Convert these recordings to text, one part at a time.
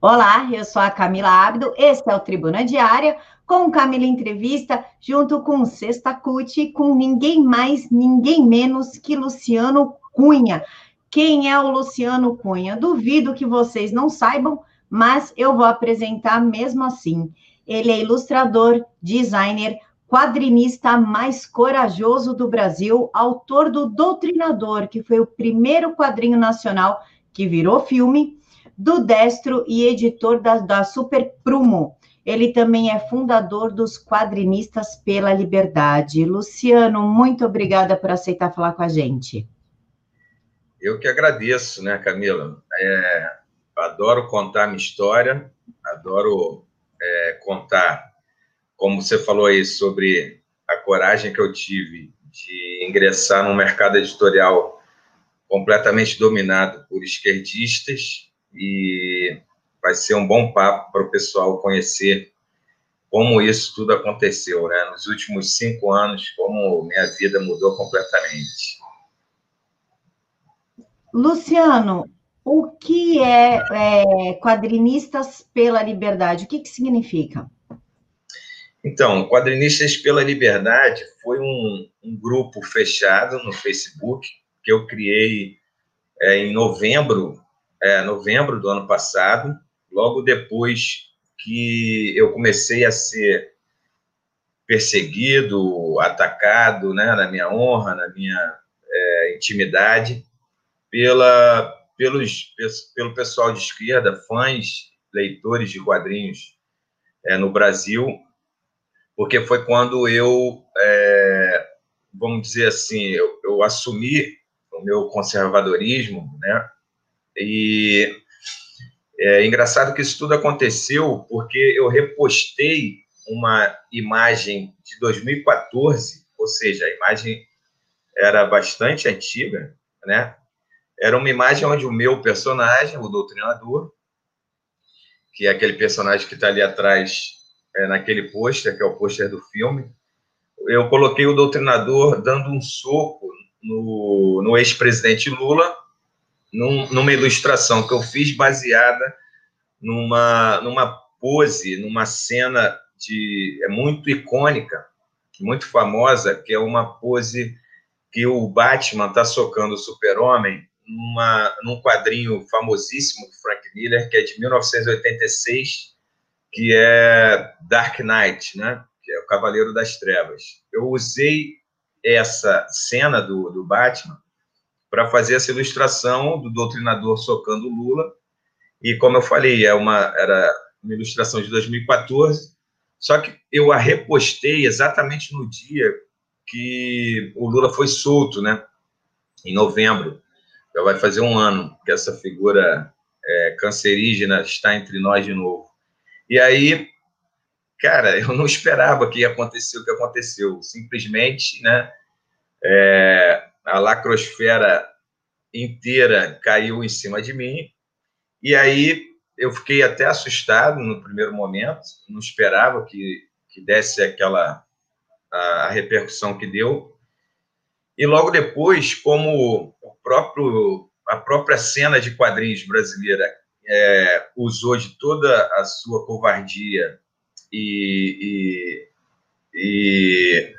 Olá, eu sou a Camila Abdo, esse é o Tribuna Diária, com Camila Entrevista, junto com Sexta Cut, com ninguém mais, ninguém menos que Luciano Cunha. Quem é o Luciano Cunha? Duvido que vocês não saibam, mas eu vou apresentar mesmo assim. Ele é ilustrador, designer, quadrinista mais corajoso do Brasil, autor do Doutrinador, que foi o primeiro quadrinho nacional que virou filme do Destro e editor da, da Super Prumo. Ele também é fundador dos Quadrinistas pela Liberdade. Luciano, muito obrigada por aceitar falar com a gente. Eu que agradeço, né, Camila? É, adoro contar minha história, adoro é, contar, como você falou aí, sobre a coragem que eu tive de ingressar num mercado editorial completamente dominado por esquerdistas e vai ser um bom papo para o pessoal conhecer como isso tudo aconteceu, né? Nos últimos cinco anos, como minha vida mudou completamente. Luciano, o que é, é Quadrinistas pela Liberdade? O que, que significa? Então, Quadrinistas pela Liberdade foi um, um grupo fechado no Facebook que eu criei é, em novembro é, novembro do ano passado, logo depois que eu comecei a ser perseguido, atacado, né, na minha honra, na minha é, intimidade, pela, pelos, pelo pessoal de esquerda, fãs, leitores de quadrinhos é, no Brasil, porque foi quando eu, é, vamos dizer assim, eu, eu assumi o meu conservadorismo, né, e é engraçado que isso tudo aconteceu porque eu repostei uma imagem de 2014, ou seja, a imagem era bastante antiga, né? Era uma imagem onde o meu personagem, o doutrinador, que é aquele personagem que está ali atrás, é, naquele pôster, que é o pôster do filme, eu coloquei o doutrinador dando um soco no, no ex-presidente Lula num, numa ilustração que eu fiz baseada numa, numa pose, numa cena de é muito icônica, muito famosa, que é uma pose que o Batman está socando o Super-Homem numa, num quadrinho famosíssimo do Frank Miller, que é de 1986, que é Dark Knight, né? que é o Cavaleiro das Trevas. Eu usei essa cena do, do Batman para fazer essa ilustração do doutrinador socando Lula. E como eu falei, é uma era uma ilustração de 2014, só que eu a repostei exatamente no dia que o Lula foi solto, né? Em novembro. Já vai fazer um ano que essa figura é, cancerígena está entre nós de novo. E aí, cara, eu não esperava que ia acontecer o que aconteceu. Simplesmente, né? É, a lacrosfera inteira caiu em cima de mim. E aí eu fiquei até assustado no primeiro momento, não esperava que, que desse aquela a, repercussão que deu. E logo depois, como o próprio a própria cena de quadrinhos brasileira é, usou de toda a sua covardia e, e, e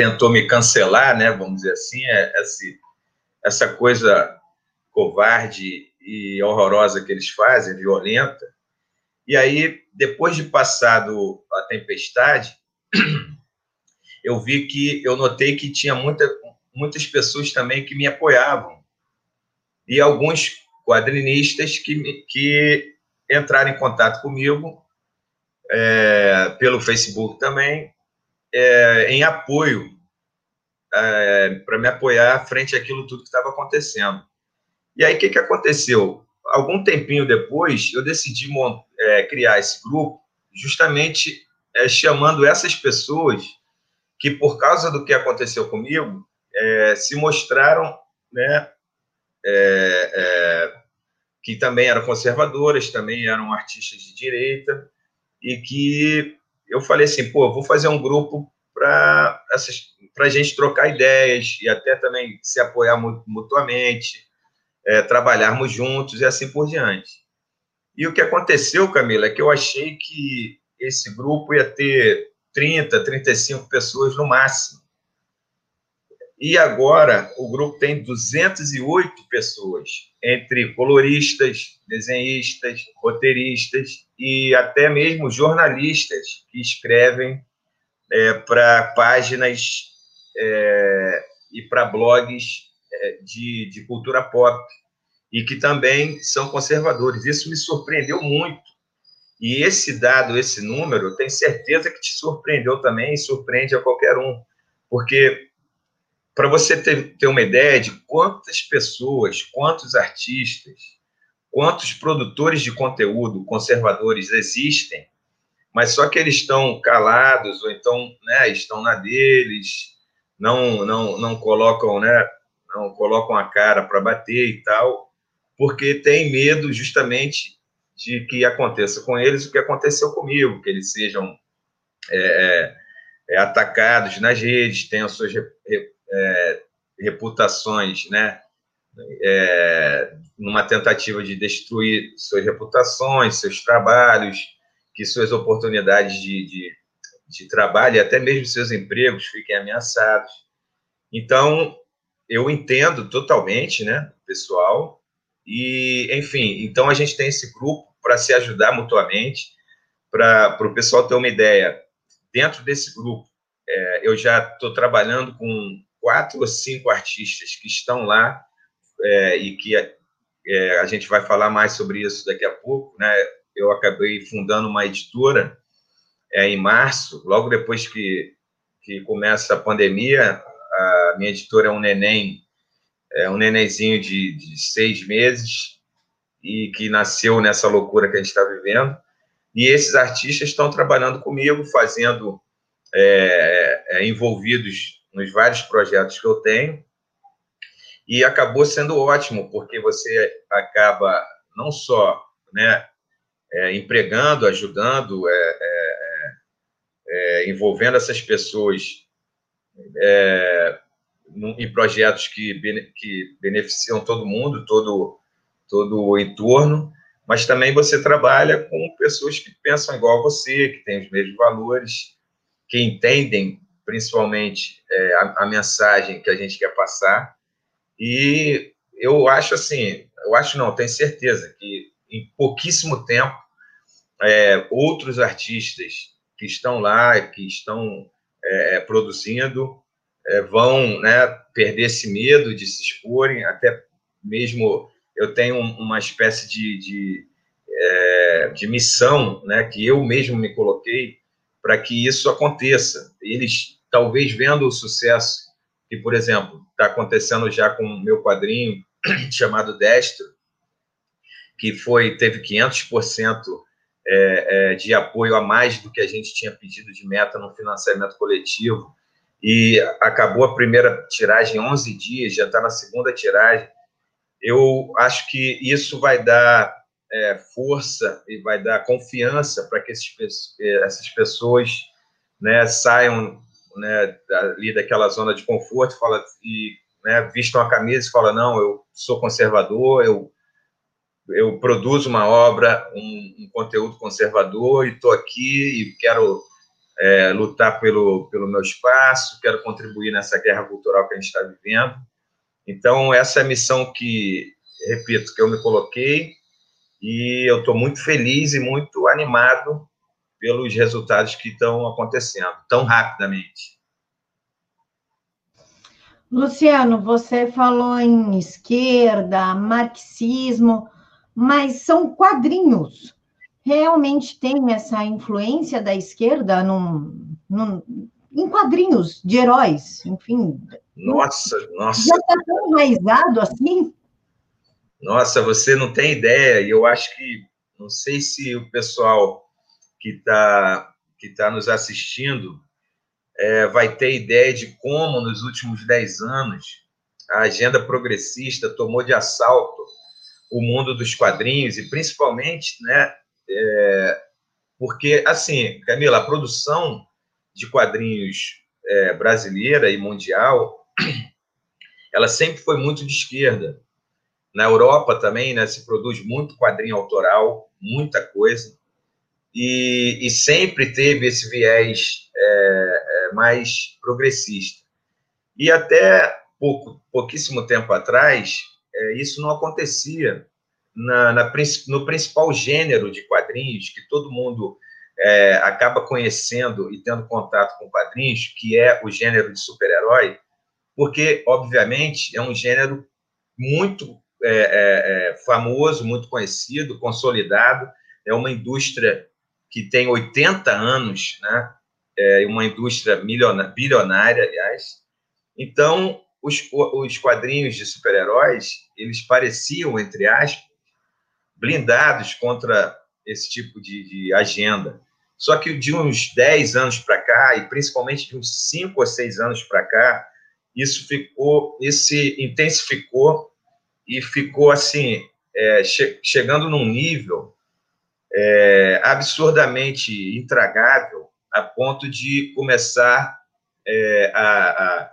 tentou me cancelar, né, vamos dizer assim, é, esse, essa coisa covarde e horrorosa que eles fazem, violenta. E aí, depois de passado a tempestade, eu vi que eu notei que tinha muita, muitas pessoas também que me apoiavam e alguns quadrinistas que, que entraram em contato comigo é, pelo Facebook também é, em apoio, é, para me apoiar frente àquilo tudo que estava acontecendo. E aí, o que, que aconteceu? Algum tempinho depois, eu decidi é, criar esse grupo, justamente é, chamando essas pessoas que, por causa do que aconteceu comigo, é, se mostraram, né, é, que também eram conservadoras, também eram artistas de direita, e que eu falei assim, pô, vou fazer um grupo para a gente trocar ideias e até também se apoiar mutuamente, é, trabalharmos juntos e assim por diante. E o que aconteceu, Camila, é que eu achei que esse grupo ia ter 30, 35 pessoas no máximo. E agora o grupo tem 208 pessoas, entre coloristas, desenhistas, roteiristas e até mesmo jornalistas que escrevem é, para páginas é, e para blogs é, de, de cultura pop e que também são conservadores. Isso me surpreendeu muito. E esse dado, esse número, tenho certeza que te surpreendeu também e surpreende a qualquer um. Porque para você ter, ter uma ideia de quantas pessoas, quantos artistas, quantos produtores de conteúdo conservadores existem, mas só que eles estão calados ou então né, estão na deles, não, não, não colocam, né, não colocam a cara para bater e tal, porque tem medo justamente de que aconteça com eles o que aconteceu comigo, que eles sejam é, é, atacados nas redes, tenham suas é, reputações, né? É, numa tentativa de destruir suas reputações, seus trabalhos, que suas oportunidades de, de, de trabalho e até mesmo seus empregos fiquem ameaçados. Então, eu entendo totalmente, né, pessoal, e, enfim, então a gente tem esse grupo para se ajudar mutuamente, para o pessoal ter uma ideia. Dentro desse grupo, é, eu já estou trabalhando com quatro ou cinco artistas que estão lá é, e que é, a gente vai falar mais sobre isso daqui a pouco, né? Eu acabei fundando uma editora é, em março, logo depois que, que começa a pandemia. A minha editora é um neném, é um nenenzinho de, de seis meses e que nasceu nessa loucura que a gente está vivendo. E esses artistas estão trabalhando comigo, fazendo é, é, envolvidos nos vários projetos que eu tenho. E acabou sendo ótimo, porque você acaba não só né, é, empregando, ajudando, é, é, é, é envolvendo essas pessoas em projetos que, que beneficiam todo mundo, todo, todo o entorno, mas também você trabalha com pessoas que pensam igual a você, que têm os mesmos valores, que entendem principalmente é, a, a, mensagem que a gente quer passar. E eu acho assim, eu acho não, tenho certeza que em pouquíssimo tempo é, outros artistas que estão lá, que estão é, é produzindo, é, vão né, perder esse medo de se exporem, até mesmo eu tenho uma espécie de, de, é, de missão né, que eu mesmo me coloquei para que isso aconteça. Eles talvez vendo o sucesso que, por exemplo, está acontecendo já com o meu quadrinho chamado Destro, que foi teve 500% é, é, de apoio a mais do que a gente tinha pedido de meta no financiamento coletivo e acabou a primeira tiragem em 11 dias, já está na segunda tiragem. Eu acho que isso vai dar é, força e vai dar confiança para que esses, essas pessoas né, saiam né, ali daquela zona de conforto, fala e né, vistam a camisa e fala não, eu sou conservador, eu eu produzo uma obra, um, um conteúdo conservador e estou aqui e quero é, lutar pelo pelo meu espaço, quero contribuir nessa guerra cultural que a gente está vivendo. Então essa é a missão que repito que eu me coloquei e eu estou muito feliz e muito animado pelos resultados que estão acontecendo tão rapidamente. Luciano, você falou em esquerda, marxismo, mas são quadrinhos. Realmente tem essa influência da esquerda num, num, em quadrinhos de heróis, enfim. Nossa, nossa. Já está tão enraizado assim? Nossa, você não tem ideia. E eu acho que, não sei se o pessoal que está que tá nos assistindo é, vai ter ideia de como, nos últimos dez anos, a agenda progressista tomou de assalto o mundo dos quadrinhos e, principalmente, né, é, porque, assim, Camila, a produção de quadrinhos é, brasileira e mundial, ela sempre foi muito de esquerda. Na Europa também né, se produz muito quadrinho autoral, muita coisa, e, e sempre teve esse viés é, é, mais progressista. E até pouco, pouquíssimo tempo atrás, é, isso não acontecia na, na, no principal gênero de quadrinhos que todo mundo é, acaba conhecendo e tendo contato com quadrinhos, que é o gênero de super-herói, porque, obviamente, é um gênero muito é, é, é famoso, muito conhecido, consolidado, é uma indústria que tem 80 anos, né? É uma indústria bilionária, aliás. Então, os, os quadrinhos de super-heróis, eles pareciam, entre aspas, blindados contra esse tipo de, de agenda. Só que de uns 10 anos para cá, e principalmente de uns 5 ou 6 anos para cá, isso ficou, esse intensificou e ficou assim, é, che chegando num nível é, absurdamente intragável, a ponto de começar é, a,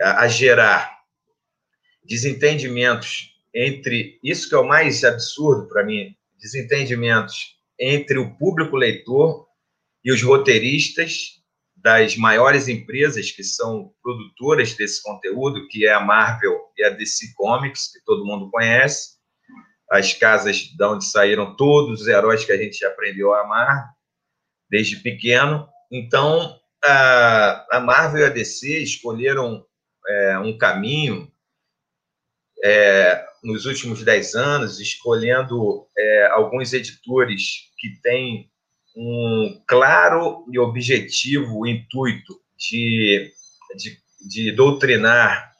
a, a gerar desentendimentos entre isso que é o mais absurdo para mim, desentendimentos entre o público leitor e os roteiristas das maiores empresas que são produtoras desse conteúdo, que é a Marvel e a DC Comics, que todo mundo conhece, as casas de onde saíram todos os heróis que a gente aprendeu a amar desde pequeno. Então, a, a Marvel e a DC escolheram é, um caminho é, nos últimos dez anos, escolhendo é, alguns editores que têm um claro e objetivo intuito de, de, de doutrinar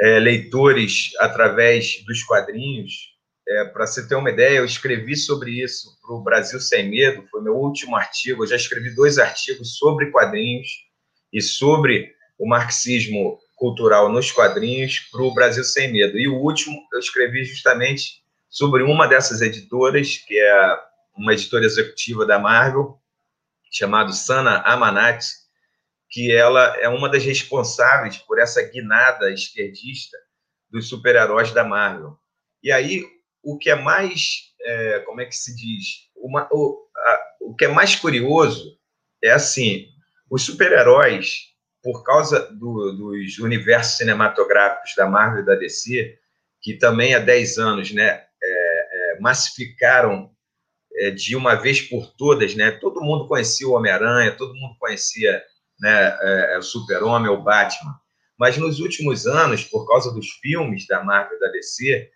é, leitores através dos quadrinhos. É, Para você ter uma ideia, eu escrevi sobre isso para o Brasil Sem Medo, foi meu último artigo. Eu já escrevi dois artigos sobre quadrinhos e sobre o marxismo cultural nos quadrinhos para o Brasil Sem Medo. E o último eu escrevi justamente sobre uma dessas editoras, que é uma editora executiva da Marvel, chamada Sana Amanat, que ela é uma das responsáveis por essa guinada esquerdista dos super-heróis da Marvel. E aí, o que é mais, é, como é que se diz, uma, o, a, o que é mais curioso é assim, os super-heróis por causa do, dos universos cinematográficos da Marvel e da DC, que também há 10 anos né, é, é, massificaram é, de uma vez por todas, né, todo mundo conhecia o Homem-Aranha, todo mundo conhecia né, é, é, o Super-Homem, o Batman, mas nos últimos anos, por causa dos filmes da Marvel e da DC,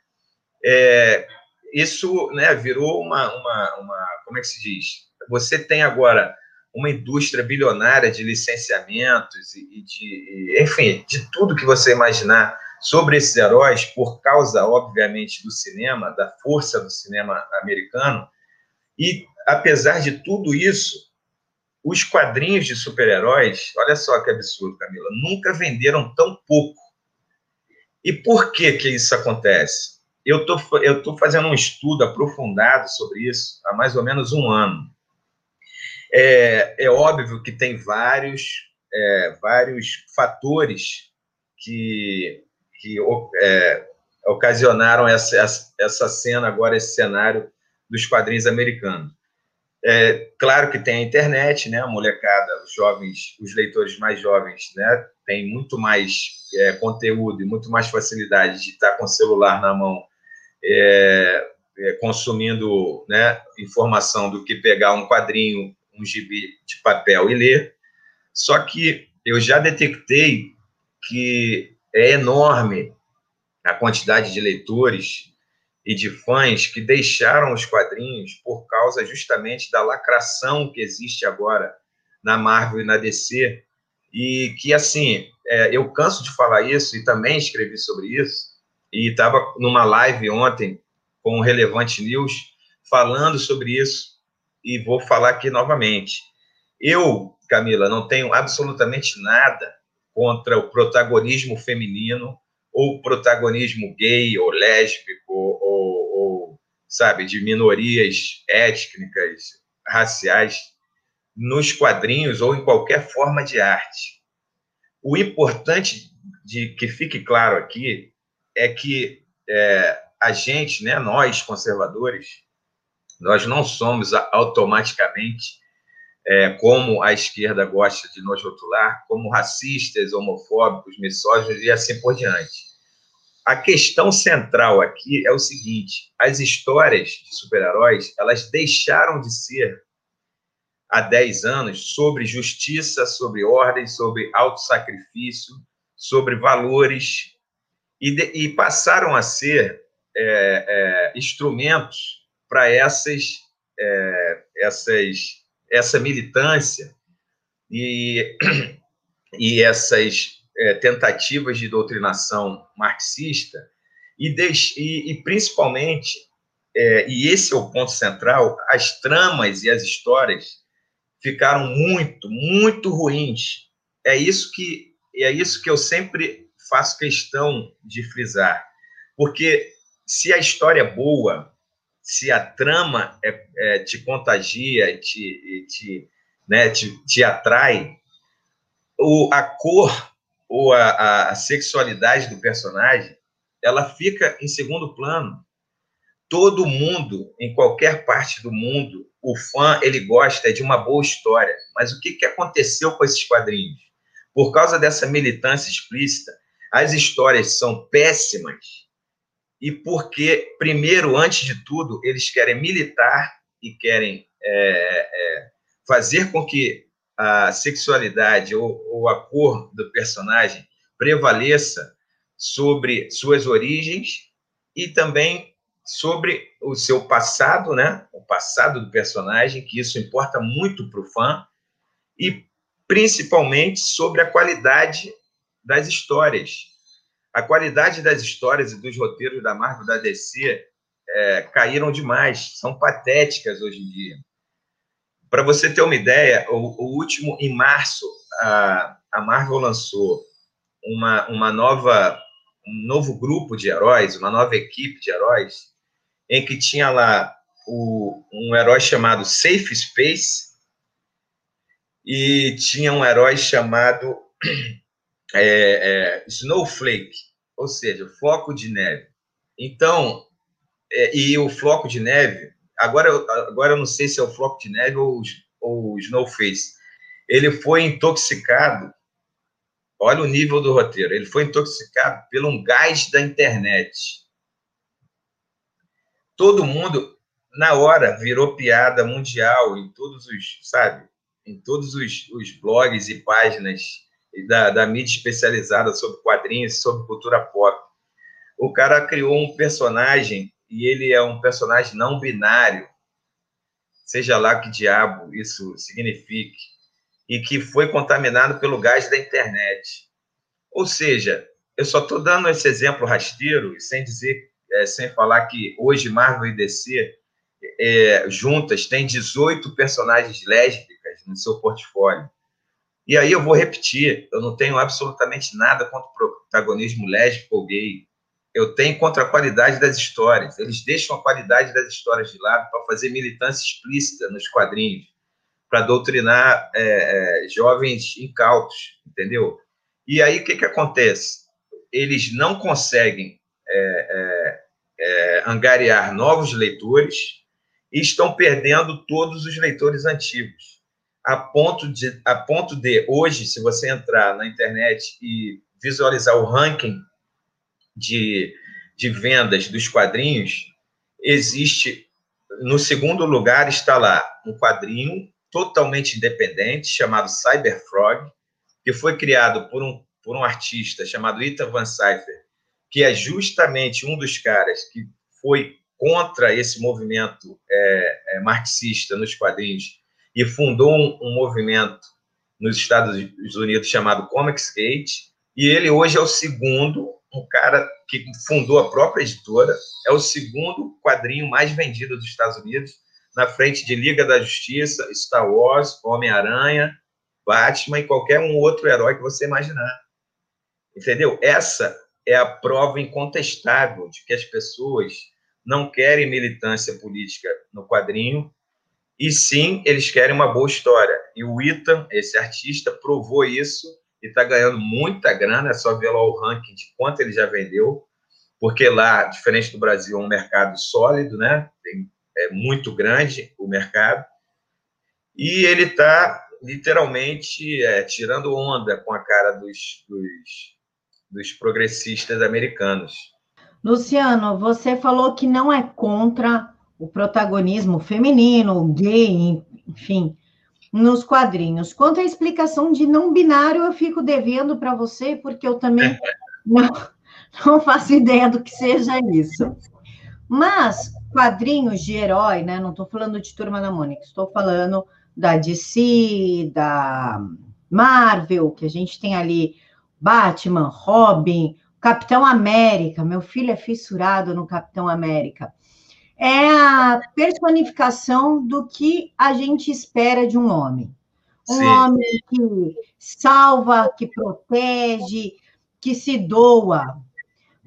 é, isso né, virou uma, uma, uma, como é que se diz? Você tem agora uma indústria bilionária de licenciamentos e, de, enfim, de tudo que você imaginar sobre esses heróis, por causa, obviamente, do cinema, da força do cinema americano. E, apesar de tudo isso, os quadrinhos de super-heróis, olha só que absurdo, Camila, nunca venderam tão pouco. E por que que isso acontece? Eu tô, estou fazendo um estudo aprofundado sobre isso há mais ou menos um ano. É, é óbvio que tem vários, é, vários fatores que, que é, ocasionaram essa, essa cena, agora esse cenário dos quadrinhos americanos. É, claro que tem a internet, né? A molecada, os jovens, os leitores mais jovens, né? Tem muito mais é, conteúdo e muito mais facilidade de estar com o celular na mão, é, é consumindo né, informação do que pegar um quadrinho um gibi de papel e ler. Só que eu já detectei que é enorme a quantidade de leitores e de fãs que deixaram os quadrinhos por causa justamente da lacração que existe agora na Marvel e na DC. E que, assim, é, eu canso de falar isso e também escrevi sobre isso. E estava numa live ontem com o Relevante News falando sobre isso e vou falar aqui novamente. Eu, Camila, não tenho absolutamente nada contra o protagonismo feminino ou protagonismo gay ou lésbico ou, ou sabe, de minorias étnicas, raciais nos quadrinhos ou em qualquer forma de arte. O importante de que fique claro aqui é que é, a gente, né, nós conservadores, nós não somos automaticamente é, como a esquerda gosta de nos rotular, como racistas, homofóbicos, misóginos e assim por diante. A questão central aqui é o seguinte: as histórias de super-heróis elas deixaram de ser há 10 anos sobre justiça, sobre ordem, sobre autossacrifício, sobre valores, e, de, e passaram a ser é, é, instrumentos para essas, é, essas, essa militância e, e essas é, tentativas de doutrinação marxista, e, e, e principalmente, é, e esse é o ponto central, as tramas e as histórias ficaram muito, muito ruins. É isso que é isso que eu sempre faço questão de frisar, porque se a história é boa, se a trama é, é, te contagia te, te, né, te, te atrai, o, a cor ou a, a sexualidade do personagem, ela fica em segundo plano. Todo mundo, em qualquer parte do mundo, o fã ele gosta de uma boa história. Mas o que, que aconteceu com esses quadrinhos? Por causa dessa militância explícita, as histórias são péssimas e porque, primeiro, antes de tudo, eles querem militar e querem é, é, fazer com que a sexualidade ou, ou a cor do personagem prevaleça sobre suas origens e também sobre o seu passado, né? O passado do personagem, que isso importa muito para o fã, e principalmente sobre a qualidade das histórias. A qualidade das histórias e dos roteiros da Marvel da DC é, caíram demais, são patéticas hoje em dia. Para você ter uma ideia, o, o, último, em março, a, a Marvel lançou uma, uma nova, um novo grupo de heróis, uma nova equipe de heróis, em que tinha lá o, um herói chamado Safe Space e tinha um herói chamado é, é, Snowflake, ou seja, floco de neve. Então, é, e o floco de neve, agora, agora eu não sei se é o floco de neve ou, ou o Snowface, ele foi intoxicado, olha o nível do roteiro, ele foi intoxicado por um gás da internet todo mundo, na hora, virou piada mundial em todos os, sabe, em todos os, os blogs e páginas da, da mídia especializada sobre quadrinhos, sobre cultura pop. O cara criou um personagem e ele é um personagem não binário, seja lá que diabo isso signifique, e que foi contaminado pelo gás da internet. Ou seja, eu só estou dando esse exemplo rasteiro, sem dizer é, sem falar que hoje Marvel e DC é, juntas têm 18 personagens lésbicas no seu portfólio. E aí eu vou repetir, eu não tenho absolutamente nada contra o protagonismo lésbico ou gay. Eu tenho contra a qualidade das histórias. Eles deixam a qualidade das histórias de lado para fazer militância explícita nos quadrinhos, para doutrinar é, é, jovens incautos, entendeu? E aí o que, que acontece? Eles não conseguem é, é, é, angariar novos leitores e estão perdendo todos os leitores antigos. A ponto, de, a ponto de, hoje, se você entrar na internet e visualizar o ranking de, de vendas dos quadrinhos, existe, no segundo lugar, está lá um quadrinho totalmente independente, chamado Cyberfrog, que foi criado por um, por um artista chamado Ethan Van Cypher, que é justamente um dos caras que foi contra esse movimento é, é, marxista nos quadrinhos e fundou um, um, movimento nos Estados Unidos chamado Comics Gate, e ele hoje é o segundo, um cara que fundou a própria editora, é o segundo quadrinho mais vendido dos Estados Unidos, na frente de Liga da Justiça, Star Wars, Homem-Aranha, Batman e qualquer um outro herói que você imaginar. Entendeu? Essa é a prova incontestável de que as pessoas não querem militância política no quadrinho, e sim, eles querem uma boa história. E o Ethan, esse artista, provou isso e está ganhando muita grana, é só ver lá o ranking de quanto ele já vendeu. porque lá, diferente do Brasil, é um mercado sólido, né? Tem, é muito grande o mercado, e ele está literalmente é, tirando onda com a cara dos, dos, dos progressistas americanos. Luciano, você falou que não é contra o protagonismo feminino, gay, enfim, nos quadrinhos. Quanto à explicação de não binário, eu fico devendo para você, porque eu também não, não faço ideia do que seja isso. Mas quadrinhos de herói, né? Não estou falando de Turma da Mônica, estou falando da DC, da Marvel, que a gente tem ali Batman, Robin, Capitão América. Meu filho é fissurado no Capitão América. É a personificação do que a gente espera de um homem. Um Sim. homem que salva, que protege, que se doa.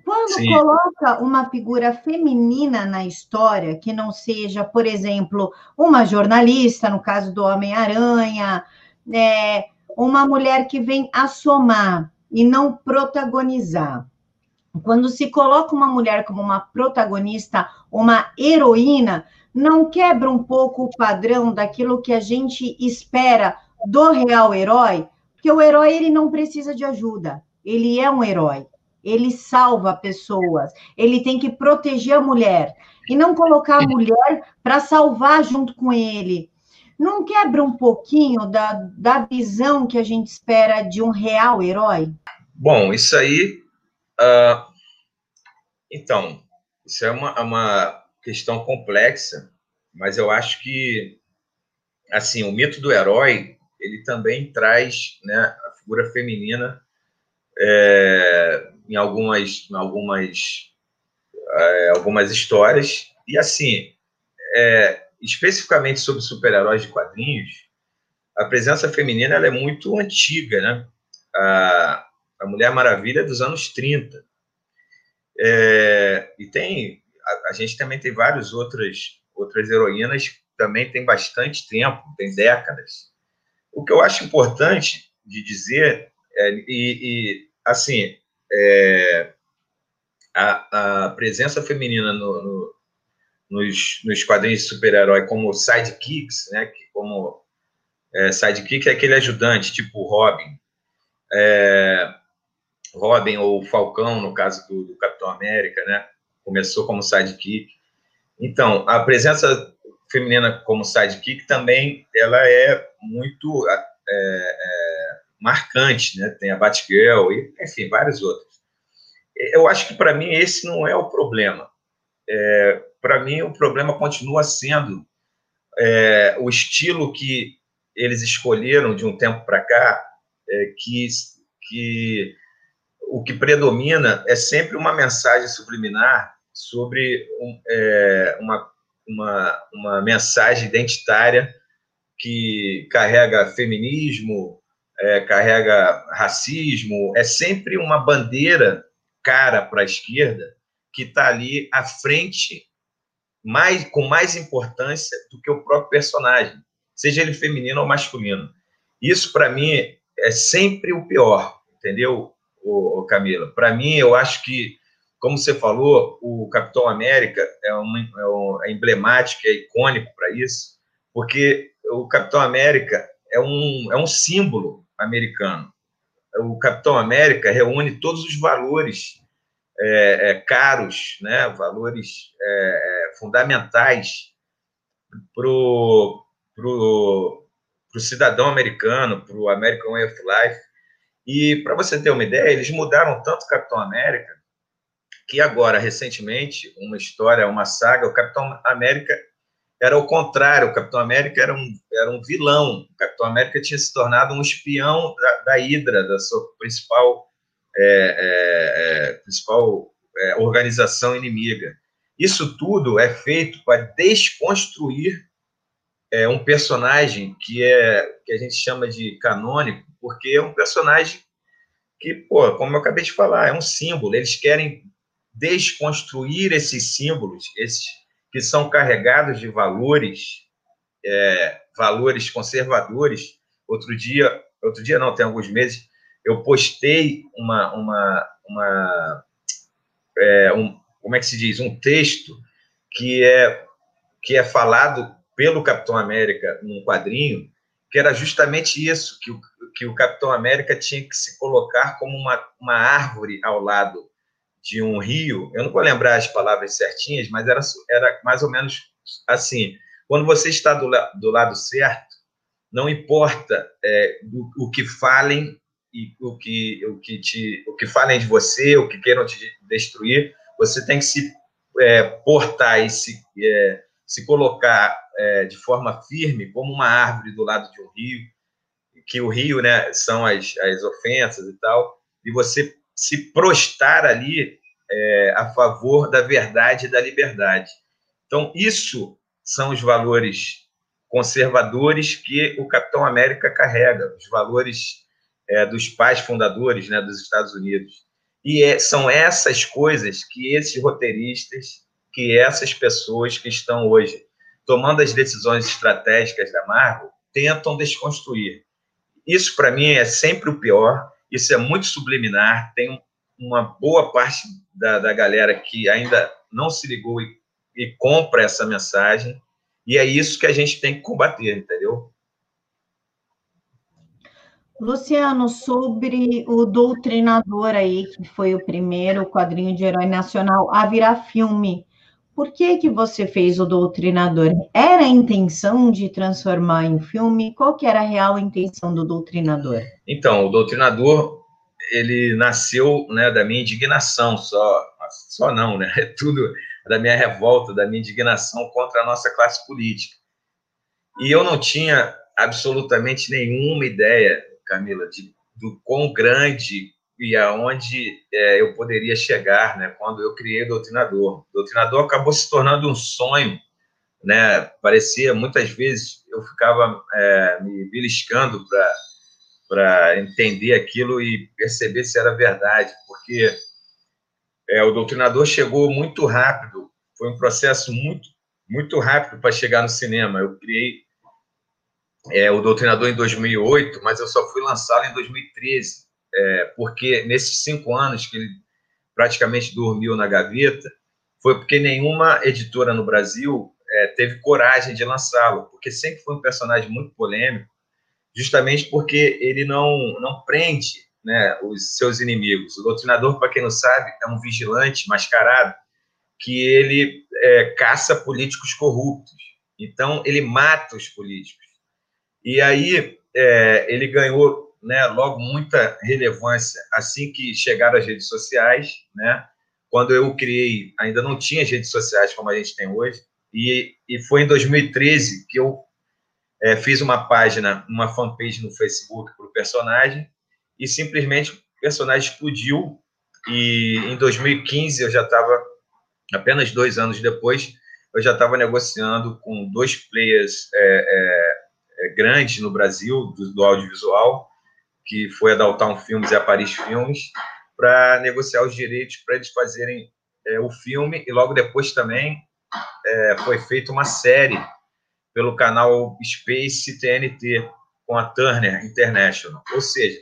Quando Sim. coloca uma figura feminina na história, que não seja, por exemplo, uma jornalista, no caso do Homem-Aranha, é, uma mulher que vem assomar e não protagonizar. Quando se coloca uma mulher como uma protagonista, uma heroína, não quebra um pouco o padrão daquilo que a gente espera do real herói? Porque o herói ele não precisa de ajuda, ele é um herói. Ele salva pessoas, ele tem que proteger a mulher e não colocar a mulher para salvar junto com ele. Não quebra um pouquinho da, da visão que a gente espera de um real herói? Bom, isso aí. Uh, então, isso é uma, uma questão complexa, mas eu acho que assim o mito do herói ele também traz né, a figura feminina é, em algumas, em algumas, é, algumas histórias. E, assim, é, especificamente sobre super-heróis de quadrinhos, a presença feminina ela é muito antiga, né? A, a Mulher Maravilha é dos anos 30. É, e tem, a, a, gente também tem várias outras, outras heroínas que também tem bastante tempo, tem décadas. O que eu acho importante de dizer, é, e, e, assim, é, a, a, presença feminina no, no, nos, nos quadrinhos de super-herói como sidekicks, né, como é, sidekick é aquele ajudante, tipo Robin, é, Robin ou Falcão, no caso do, do, Capitão América, né, começou como sidekick. Então, a presença feminina como sidekick também ela é muito é, é, marcante, né? Tem a Batgirl e, enfim, vários outros. Eu acho que para mim esse não é o problema. É, para mim o problema continua sendo é, o estilo que eles escolheram de um tempo para cá, é, que, que o que predomina é sempre uma mensagem subliminar sobre um, é, uma, uma, uma mensagem identitária que carrega feminismo, é, carrega racismo, é sempre uma bandeira cara para a esquerda que está ali à frente, mais, com mais importância do que o próprio personagem, seja ele feminino ou masculino. Isso, para mim, é sempre o pior, entendeu, o, Camila? Para mim, eu acho que, como você falou, o Capitão América é, um, é, um, é emblemático, é icônico para isso, porque o Capitão América é um, é um símbolo americano. O Capitão América reúne todos os valores é, é, caros, né, valores é, é fundamentais para o pro, pro cidadão americano, para o American Way of Life. E, para você ter uma ideia, eles mudaram tanto o Capitão América que agora, recentemente, uma história, uma saga, o Capitão América era o contrário, o Capitão América era um, era um vilão. O Capitão América tinha se tornado um espião da, da Hydra, da sua principal, é, é, é, principal é, organização inimiga. Isso tudo é feito para desconstruir é, um personagem que, é, que a gente chama de canônico, porque é um personagem que, pô, como eu acabei de falar, é um símbolo. Eles querem desconstruir esses símbolos, esses que são carregados de valores, é, valores conservadores. Outro dia, outro dia não, tem alguns meses, eu postei uma, uma, uma é, um, como é que se diz, um texto que é que é falado pelo Capitão América num quadrinho, que era justamente isso, que o, que o Capitão América tinha que se colocar como uma, uma árvore ao lado de um rio. Eu não vou lembrar as palavras certinhas, mas era, era mais ou menos assim. Quando você está do, do lado certo, não importa é, o, o, que falem e o que, o, que te, o que falem de você, o que queiram te destruir, você tem que se é, portar e se, é, se colocar é, de forma firme como uma árvore do lado de um rio, que o rio né, são as, as ofensas e tal, e você se prostar ali é, a favor da verdade e da liberdade. Então, isso são os valores conservadores que o Capitão América carrega, os valores é, dos pais fundadores né, dos Estados Unidos. E é, são essas coisas que esses roteiristas, que essas pessoas que estão hoje tomando as decisões estratégicas da Marvel, tentam desconstruir. Isso, para mim, é sempre o pior, isso é muito subliminar, tem uma boa parte da, da galera que ainda não se ligou e, e compra essa mensagem, e é isso que a gente tem que combater, entendeu? Luciano, sobre o Doutrinador aí, que foi o primeiro quadrinho de herói nacional a virar filme, por que que você fez o Doutrinador? Era a intenção de transformar em filme? Qual que era a real intenção do Doutrinador? Então, o Doutrinador, ele nasceu né, da minha indignação só, só não, né? É tudo da minha revolta, da minha indignação contra a nossa classe política. E eu não tinha absolutamente nenhuma ideia, Camila, de, do quão grande e aonde é, eu poderia chegar, né? Quando eu criei o Doutrinador. O Doutrinador acabou se tornando um sonho, né? Parecia, muitas vezes, eu ficava é, me beliscando para entender aquilo e perceber se era verdade, porque é, o doutrinador chegou muito rápido, foi um processo muito, muito rápido para chegar no cinema. Eu criei é, o doutrinador em 2008, mas eu só fui lançá-lo em 2013, é, porque nesses cinco anos que ele praticamente dormiu na gaveta, foi porque nenhuma editora no Brasil é, teve coragem de lançá-lo, porque sempre foi um personagem muito polêmico, justamente porque ele não, não prende né, os seus inimigos. O doutrinador, para quem não sabe, é um vigilante mascarado que ele é, caça políticos corruptos. Então, ele mata os políticos. E aí, é, ele ganhou né, logo muita relevância assim que chegaram as redes sociais. Né? Quando eu criei, ainda não tinha redes sociais como a gente tem hoje. E, e foi em 2013 que eu é, fiz uma página, uma fanpage no Facebook para o personagem e simplesmente o personagem explodiu. E em 2015 eu já estava, apenas dois anos depois, eu já estava negociando com dois players é, é, é, grandes no Brasil do, do, audiovisual, que foi a Downtown Filmes e a Paris Filmes, para negociar os direitos para eles fazerem é, o filme. E logo depois também é, foi feita uma série pelo canal Space TNT com a Turner International. Ou seja,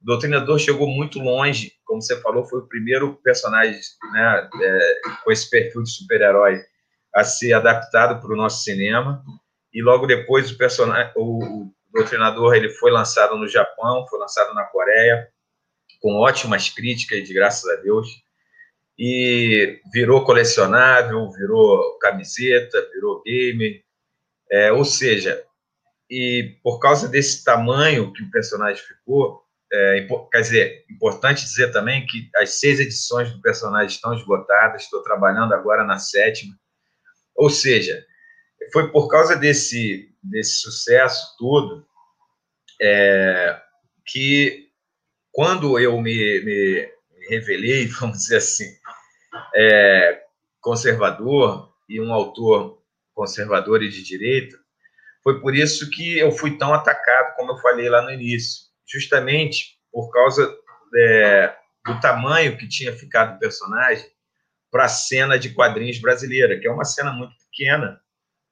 o Doutrinador chegou muito longe, como você falou, foi o primeiro personagem né, é, com esse perfil de super-herói a ser adaptado para o nosso cinema. E logo depois o personagem, o Doutrinador, ele foi lançado no Japão, foi lançado na Coreia, com ótimas críticas, graças a Deus, e virou colecionável, virou camiseta, virou game, é, ou seja, e por causa desse tamanho que o personagem ficou, é, quer dizer, importante dizer também que as seis edições do personagem estão esgotadas, estou trabalhando agora na sétima. Ou seja, foi por causa desse, desse sucesso todo é, que, quando eu me, me, revelei, vamos dizer assim, é, conservador e um autor conservador e de direita, foi por isso que eu fui tão atacado, como eu falei lá no início. Justamente por causa é, do tamanho que tinha ficado o personagem para a cena de quadrinhos brasileira, que é uma cena muito pequena,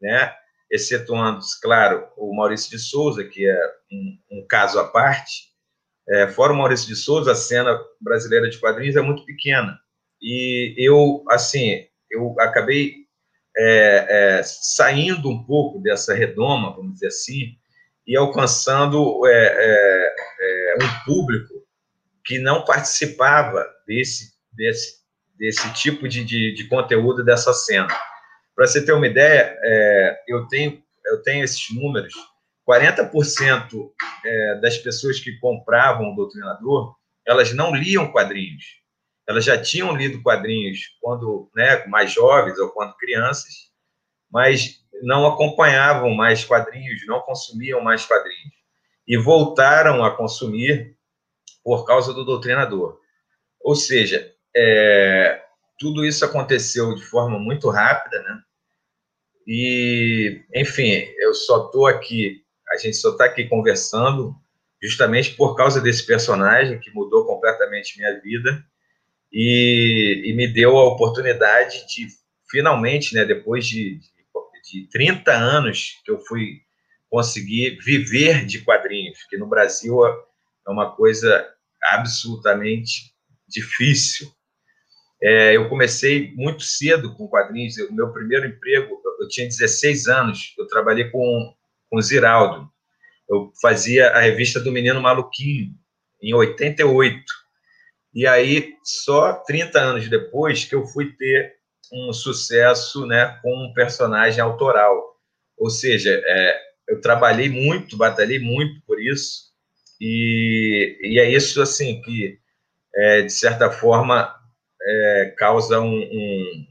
né? excetuando, claro, o Maurício de Souza, que é um, um caso à parte. É, fora o Maurício de Souza, a cena brasileira de quadrinhos é muito pequena. e eu, assim, eu acabei é, é, saindo um pouco dessa redoma, vamos dizer assim, e alcançando é, é, é um público que não participava desse, desse, desse tipo de, de, de conteúdo dessa cena. Para você ter uma ideia, é, eu, tenho, eu tenho esses números, 40% das pessoas que compravam o Doutrinador, elas não liam quadrinhos elas já tinham lido quadrinhos quando né, mais jovens ou quando crianças, mas não acompanhavam mais quadrinhos, não consumiam mais quadrinhos. E voltaram a consumir por causa do doutrinador. Ou seja, é, tudo isso aconteceu de forma muito rápida, né? E, enfim, eu só estou aqui, a gente só está aqui conversando justamente por causa desse personagem que mudou completamente minha vida e, e me deu a oportunidade de, finalmente, né, depois de, de, de 30 anos que eu fui conseguir viver de quadrinhos, que no Brasil é uma coisa absolutamente difícil. É, eu comecei muito cedo com quadrinhos. O meu primeiro emprego, eu tinha 16 anos, eu trabalhei com, com Ziraldo. Eu fazia a revista do Menino Maluquinho, em 88. E aí, só 30 anos depois que eu fui ter um sucesso né, com um personagem autoral. Ou seja, é, eu trabalhei muito, batalhei muito por isso, e, e é isso assim que, é, de certa forma, é, causa um, um,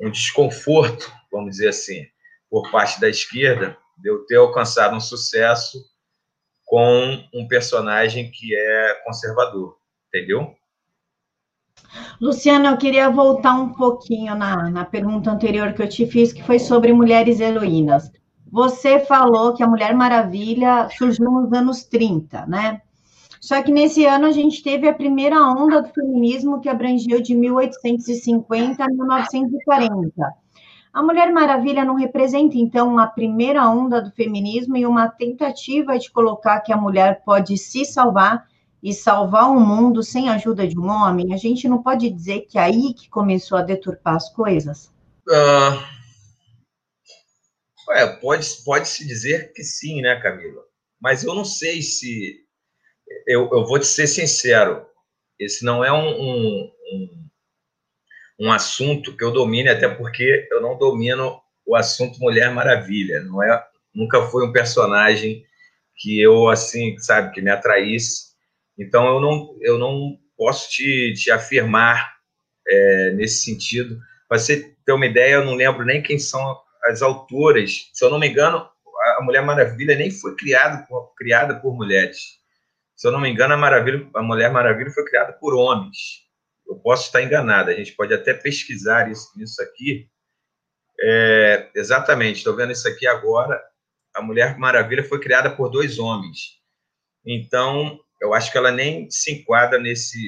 um desconforto, vamos dizer assim, por parte da esquerda, de eu ter alcançado um sucesso com um personagem que é conservador, entendeu? Luciana, eu queria voltar um pouquinho na, na pergunta anterior que eu te fiz, que foi sobre mulheres heroínas. Você falou que a Mulher Maravilha surgiu nos anos 30, né? Só que nesse ano a gente teve a primeira onda do feminismo que abrangeu de 1850 a 1940. A Mulher Maravilha não representa, então, a primeira onda do feminismo e uma tentativa de colocar que a mulher pode se salvar e salvar o mundo sem a ajuda de um homem, a gente não pode dizer que é aí que começou a deturpar as coisas? Uh, é, pode, pode se dizer que sim, né, Camila? Mas eu não sei se. Eu, eu vou te ser sincero, esse não é um, um, um, um assunto que eu domine, até porque eu não domino o assunto Mulher Maravilha. Não é, nunca foi um personagem que eu, assim, sabe, que me atraísse então, eu não, eu não posso te, te afirmar é, nesse sentido. Para você ter uma ideia, eu não lembro nem quem são as autoras. Se eu não me engano, a Mulher Maravilha nem foi criada por, criada por mulheres. Se eu não me engano, a, Maravilha, a Mulher Maravilha foi criada por homens. Eu posso estar enganado, a gente pode até pesquisar isso, isso aqui. É, exatamente, estou vendo isso aqui agora. A Mulher Maravilha foi criada por dois homens. Então, eu acho que ela nem se enquadra nesse,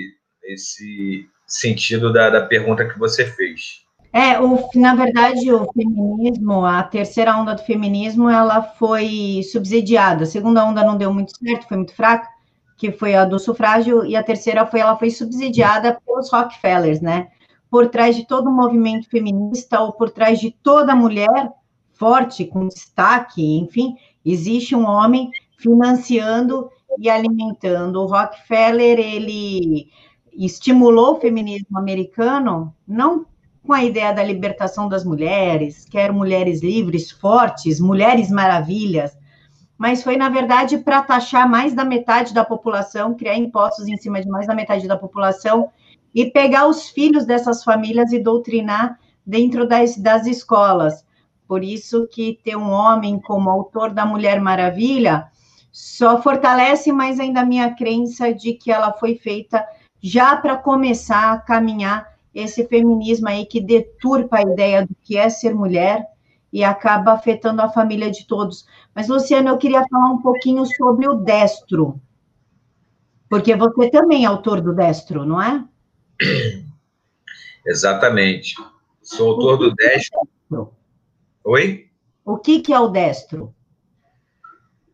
nesse sentido da, da pergunta que você fez. É, o, na verdade, o feminismo, a terceira onda do feminismo, ela foi subsidiada. A segunda onda não deu muito certo, foi muito fraca, que foi a do sufrágio, e a terceira foi, ela foi subsidiada pelos Rockefellers, né? Por trás de todo o movimento feminista, ou por trás de toda mulher forte, com destaque, enfim, existe um homem financiando e alimentando. O Rockefeller, ele estimulou o feminismo americano, não com a ideia da libertação das mulheres, quer mulheres livres, fortes, mulheres maravilhas, mas foi, na verdade, para taxar mais da metade da população, criar impostos em cima de mais da metade da população e pegar os filhos dessas famílias e doutrinar dentro das, das escolas. Por isso que ter um homem como autor da Mulher Maravilha só fortalece mais ainda a minha crença de que ela foi feita já para começar a caminhar esse feminismo aí que deturpa a ideia do que é ser mulher e acaba afetando a família de todos. Mas, Luciano, eu queria falar um pouquinho sobre o Destro, porque você também é autor do Destro, não é? Exatamente. Sou autor do é Destro. Oi? O que, que é o Destro?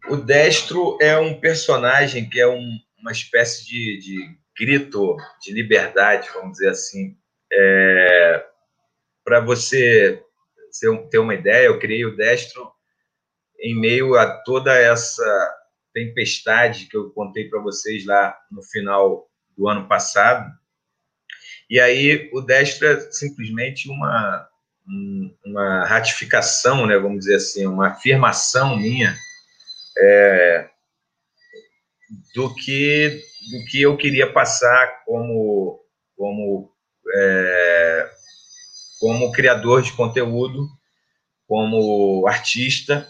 O Destro é um personagem que é um, uma espécie de, de grito de liberdade, vamos dizer assim, É, Para você ter uma ideia, eu criei o Destro em meio a toda essa tempestade que eu contei para vocês lá no final do ano passado. E aí o Destro é simplesmente uma, uma ratificação, né, vamos dizer assim, uma afirmação minha é, do que do que eu queria passar como como é, como criador de conteúdo, como artista,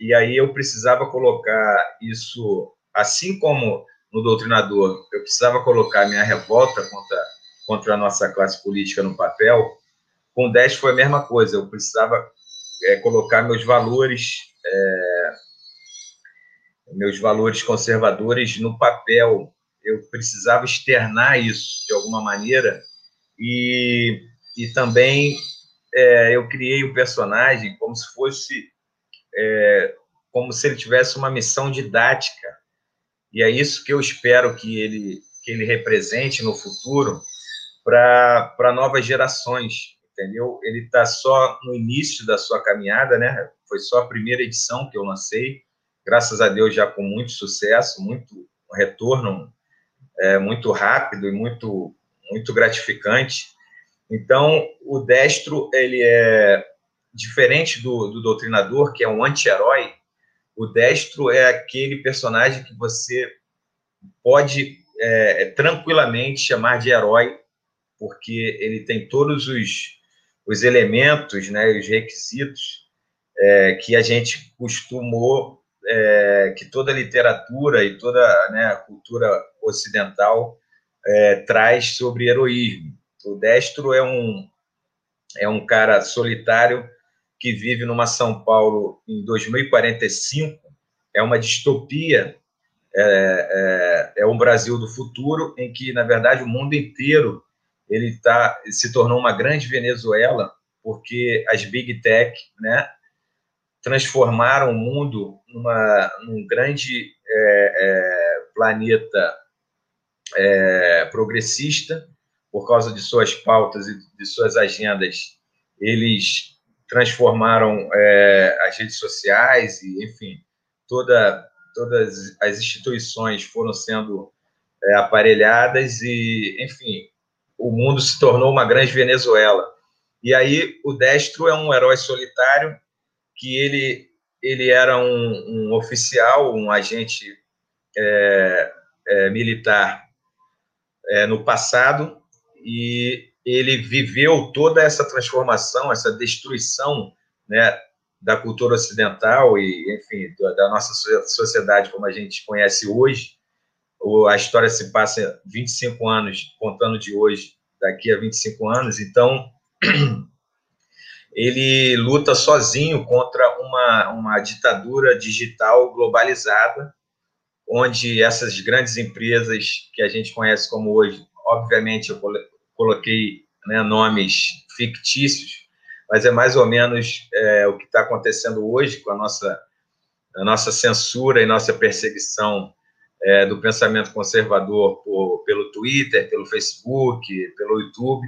e aí eu precisava colocar isso, assim como no doutrinador, eu precisava colocar minha revolta contra, contra a nossa classe política no papel, com o 10 foi a mesma coisa, eu precisava é, colocar meus valores, é, meus valores conservadores no papel, eu precisava externar isso de alguma maneira, e e também é, eu criei o personagem como se fosse é, como se ele tivesse uma missão didática. E é isso que eu espero que ele que ele represente no futuro para novas gerações entendeu? Ele está só no início da sua caminhada né? Foi só a primeira edição que eu lancei. Graças a Deus já com muito sucesso muito retorno é, muito rápido e muito muito gratificante então, o destro, ele é diferente do, do doutrinador, que é um anti-herói. O destro é aquele personagem que você pode é, tranquilamente chamar de herói, porque ele tem todos os, os elementos, né, os requisitos é, que a gente costumou, é, que toda literatura e toda né, a cultura ocidental é, traz sobre heroísmo. O Destro é um, é um cara solitário que vive numa São Paulo em 2045, é uma distopia, é, é, é um Brasil do futuro em que, na verdade, o mundo inteiro ele tá, se tornou uma grande Venezuela, porque as Big Tech né, transformaram o mundo numa, num grande é, é, planeta é, progressista, por causa de suas pautas e de suas agendas, eles transformaram é, as redes sociais e, enfim, toda, todas as instituições foram sendo é, aparelhadas e, enfim, o mundo se tornou uma grande Venezuela. E aí o Destro é um herói solitário que ele ele era um, um oficial, um agente é, é, militar é, no passado e ele viveu toda essa transformação, essa destruição, né, da cultura ocidental e, enfim, da nossa sociedade como a gente conhece hoje. A história se passa 25 anos, contando de hoje, daqui a 25 anos, então ele luta sozinho contra uma, uma ditadura digital globalizada, onde essas grandes empresas que a gente conhece como hoje, obviamente, eu coloquei né, nomes fictícios, mas é mais ou menos é, o que está acontecendo hoje com a nossa, a nossa censura e nossa perseguição é, do pensamento conservador por, pelo Twitter, pelo Facebook, pelo YouTube.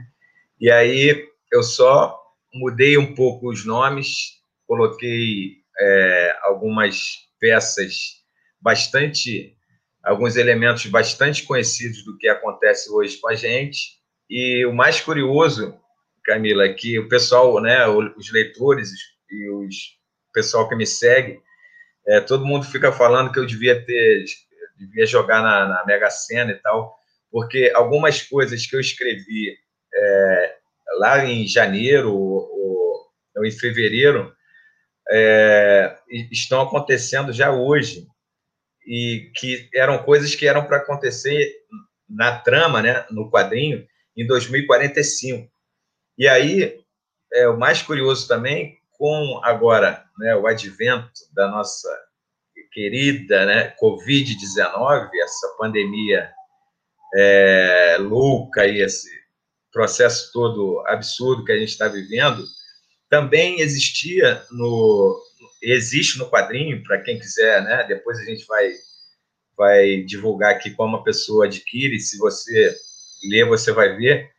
E aí eu só mudei um pouco os nomes, coloquei é, algumas peças bastante, alguns elementos bastante conhecidos do que acontece hoje com a gente, e o mais curioso, Camila, é que o pessoal, né, os leitores e o pessoal que me segue, é, todo mundo fica falando que eu devia ter, devia jogar na, na Mega Sena e tal, porque algumas coisas que eu escrevi é, lá em janeiro ou, ou em fevereiro é, estão acontecendo já hoje e que eram coisas que eram para acontecer na trama, né, no quadrinho, em 2045. E aí, é, o mais curioso também, com agora né, o advento da nossa querida né, Covid-19, essa pandemia é, louca e esse processo todo absurdo que a gente está vivendo, também existia no existe no quadrinho para quem quiser, né? Depois a gente vai vai divulgar aqui como a pessoa adquire. Se você ler, você vai ver.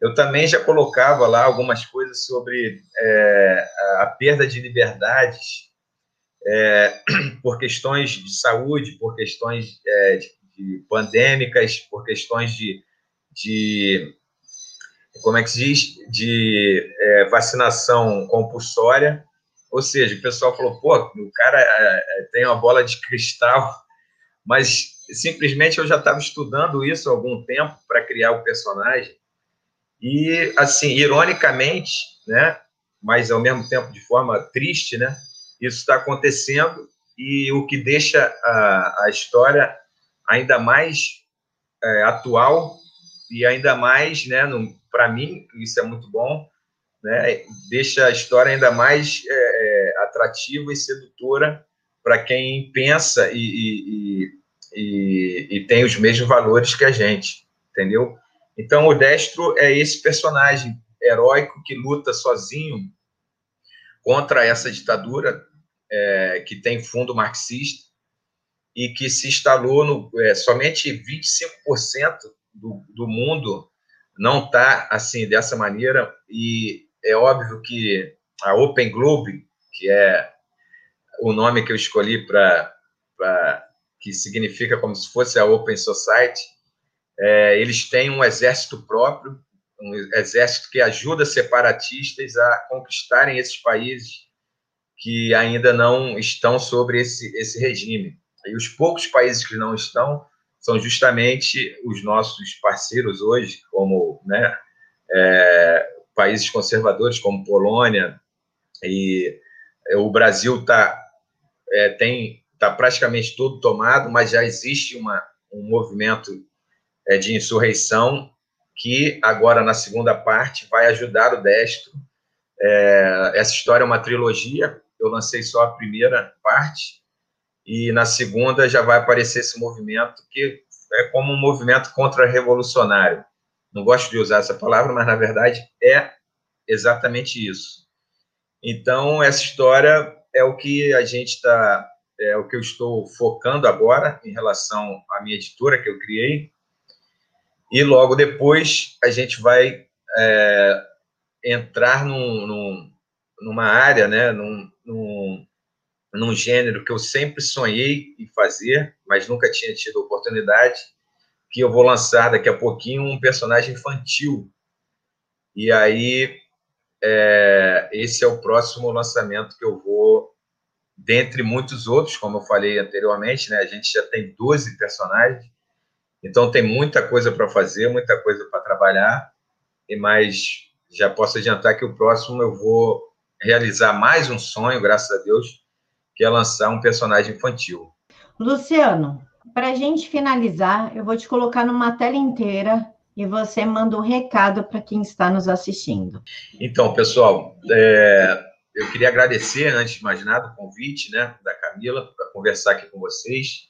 eu também já colocava lá algumas coisas sobre é, a perda de liberdades é, por questões de saúde, por questões é, de, de, pandêmicas, por questões de, de, como é que se diz, de é, vacinação compulsória. Ou seja, o pessoal falou, pô, o cara é, é, tem uma bola de cristal, mas simplesmente eu já estava estudando isso há algum tempo para criar o personagem. E, assim, ironicamente, né, mas ao mesmo tempo de forma triste, né, isso está acontecendo e o que deixa a, a história ainda mais é, atual e ainda mais, né, para mim, isso é muito bom, né, deixa a história ainda mais é, é atrativa e sedutora para quem pensa e, e, e, e, tem os mesmos valores que a gente, entendeu? Então, o Destro é esse personagem heróico que luta sozinho contra essa ditadura é, que tem fundo marxista e que se instalou no é, somente 25% do, do mundo não está assim dessa maneira e é óbvio que a Open Globe que é o nome que eu escolhi para que significa como se fosse a Open Society é, eles têm um exército próprio um exército que ajuda separatistas a conquistarem esses países que ainda não estão sobre esse, esse regime. E os poucos países que não estão são justamente os nossos parceiros hoje, como né, é, países conservadores como Polônia e é, o Brasil está é, tem tá praticamente todo tomado, mas já existe uma, um movimento é, de insurreição que agora na segunda parte vai ajudar o Destro. É, essa história é uma trilogia eu lancei só a primeira parte, e na segunda já vai aparecer esse movimento que é como um movimento contra-revolucionário. Não gosto de usar essa palavra, mas na verdade é exatamente isso. Então, essa história é o que a gente está, é o que eu estou focando agora em relação à minha editora que eu criei. E logo depois a gente vai é, entrar num, num, numa área, né, num, num, num gênero que eu sempre sonhei em fazer, mas nunca tinha tido oportunidade, que eu vou lançar daqui a pouquinho um personagem infantil. E aí, é, esse é o próximo lançamento que eu vou, dentre muitos outros, como eu falei anteriormente, né, a gente já tem 12 personagens, então tem muita coisa para fazer, muita coisa para trabalhar, e mais já posso adiantar que o próximo eu vou realizar mais um sonho, graças a Deus, que é lançar um personagem infantil. Luciano, para a gente finalizar, eu vou te colocar numa tela inteira e você manda um recado para quem está nos assistindo. Então, pessoal, é, eu queria agradecer, antes de mais nada, o convite né, da Camila para conversar aqui com vocês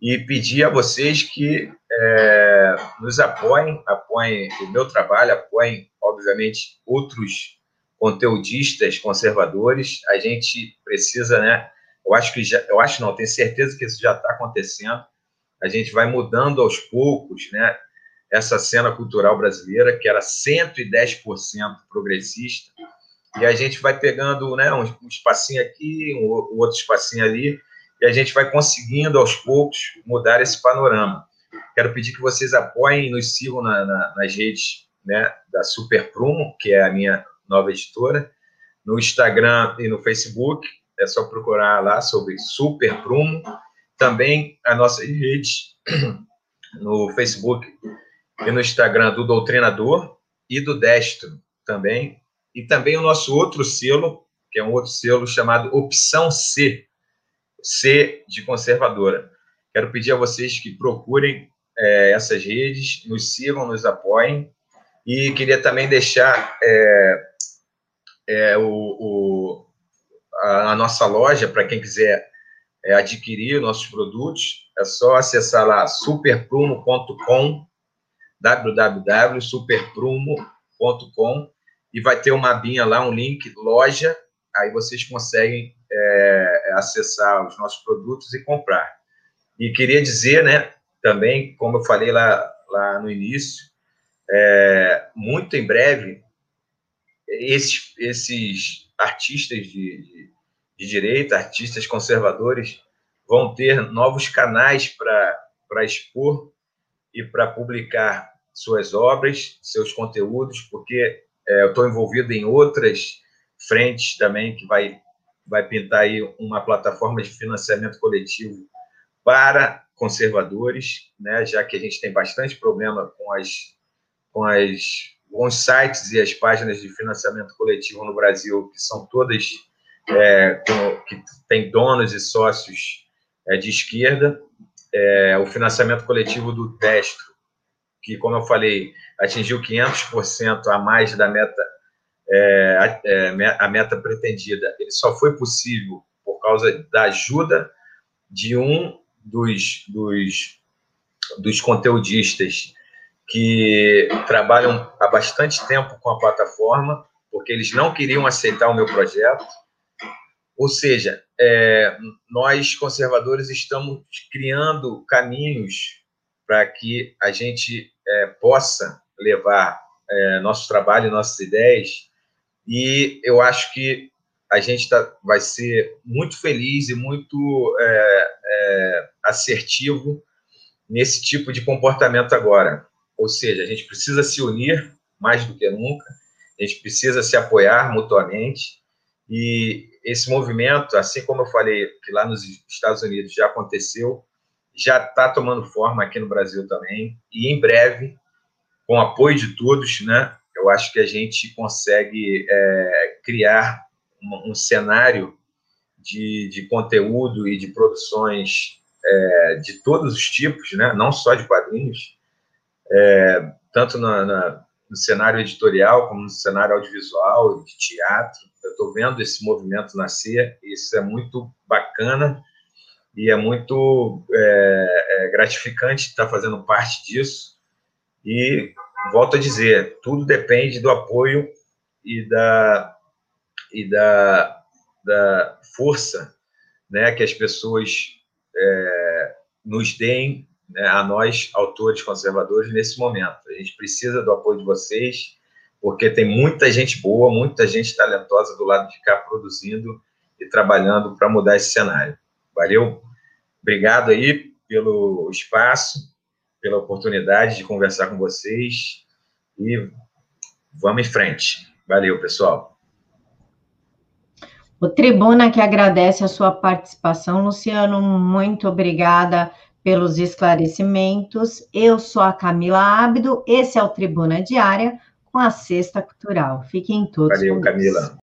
e pedir a vocês que é, nos apoiem, apoiem o meu trabalho, apoiem, obviamente, outros conteudistas conservadores, a gente precisa, né? Eu acho que já, eu acho não, tenho certeza que isso já está acontecendo. A gente vai mudando aos poucos, né? Essa cena cultural brasileira que era 110% progressista e a gente vai pegando, né? Um, um espacinho aqui, um, um outro espacinho ali e a gente vai conseguindo aos poucos mudar esse panorama. Quero pedir que vocês apoiem e nos sigam na, na, nas redes né, da Super Prumo, que é a minha nova editora. No Instagram e no Facebook, é só procurar lá sobre Super Prumo. Também a nossa rede no Facebook e no Instagram do Doutrinador e do Destro também. E também o nosso outro selo, que é um outro selo chamado Opção C, C de conservadora. Quero pedir a vocês que procurem é, essas redes, nos sigam, nos apoiem. E queria também deixar é, é, o, o a, a, nossa loja, para quem quiser é, adquirir nossos produtos, é só acessar lá superprumo.com, www.superprumo.com, e vai ter uma abinha lá, um link, loja, aí vocês conseguem é, acessar os nossos produtos e comprar. E queria dizer, né, também, como eu falei lá, lá no início, é, muito em breve, esses, esses artistas de, de, de direita, artistas conservadores, vão ter novos canais para expor e para publicar suas obras, seus conteúdos, porque é, eu estou envolvido em outras frentes também que vai vai pintar aí uma plataforma de financiamento coletivo para conservadores, né, já que a gente tem bastante problema com as com as com os sites e as páginas de financiamento coletivo no Brasil que são todas é, com, que tem donos e sócios é, de esquerda, é, o financiamento coletivo do Destro, que como eu falei atingiu 500% a mais da meta é, é, a meta pretendida, ele só foi possível por causa da ajuda de um dos, dos, dos conteudistas que trabalham há bastante tempo com a plataforma, porque eles não queriam aceitar o meu projeto. Ou seja, é, nós conservadores estamos criando caminhos para que a gente é, possa levar é, nosso trabalho, nossas ideias, e eu acho que a gente tá, vai ser muito feliz e muito é, é, assertivo nesse tipo de comportamento agora. Ou seja, a gente precisa se unir mais do que nunca, a gente precisa se apoiar mutuamente, e esse movimento, assim como eu falei que lá nos Estados Unidos já aconteceu, já está tomando forma aqui no Brasil também, e em breve, com o apoio de todos, né, eu acho que a gente consegue é, criar um, um cenário de, de, conteúdo e de produções é, de todos os tipos, né, não só de quadrinhos, é, tanto na, na, no cenário editorial como no cenário audiovisual, de teatro. Eu estou vendo esse movimento nascer, e isso é muito bacana e é muito é, é, gratificante estar fazendo parte disso. E volto a dizer, tudo depende do apoio e da, e da, da força né, que as pessoas é, nos deem, né, a nós, autores conservadores, nesse momento. A gente precisa do apoio de vocês, porque tem muita gente boa, muita gente talentosa do lado de cá produzindo e trabalhando para mudar esse cenário. Valeu? Obrigado aí pelo espaço, pela oportunidade de conversar com vocês e vamos em frente. Valeu, pessoal. O Tribuna que agradece a sua participação, Luciano, muito obrigada pelos esclarecimentos. Eu sou a Camila Ábido, esse é o Tribuna Diária com a Sexta Cultural. Fiquem todos Valeu, Camila.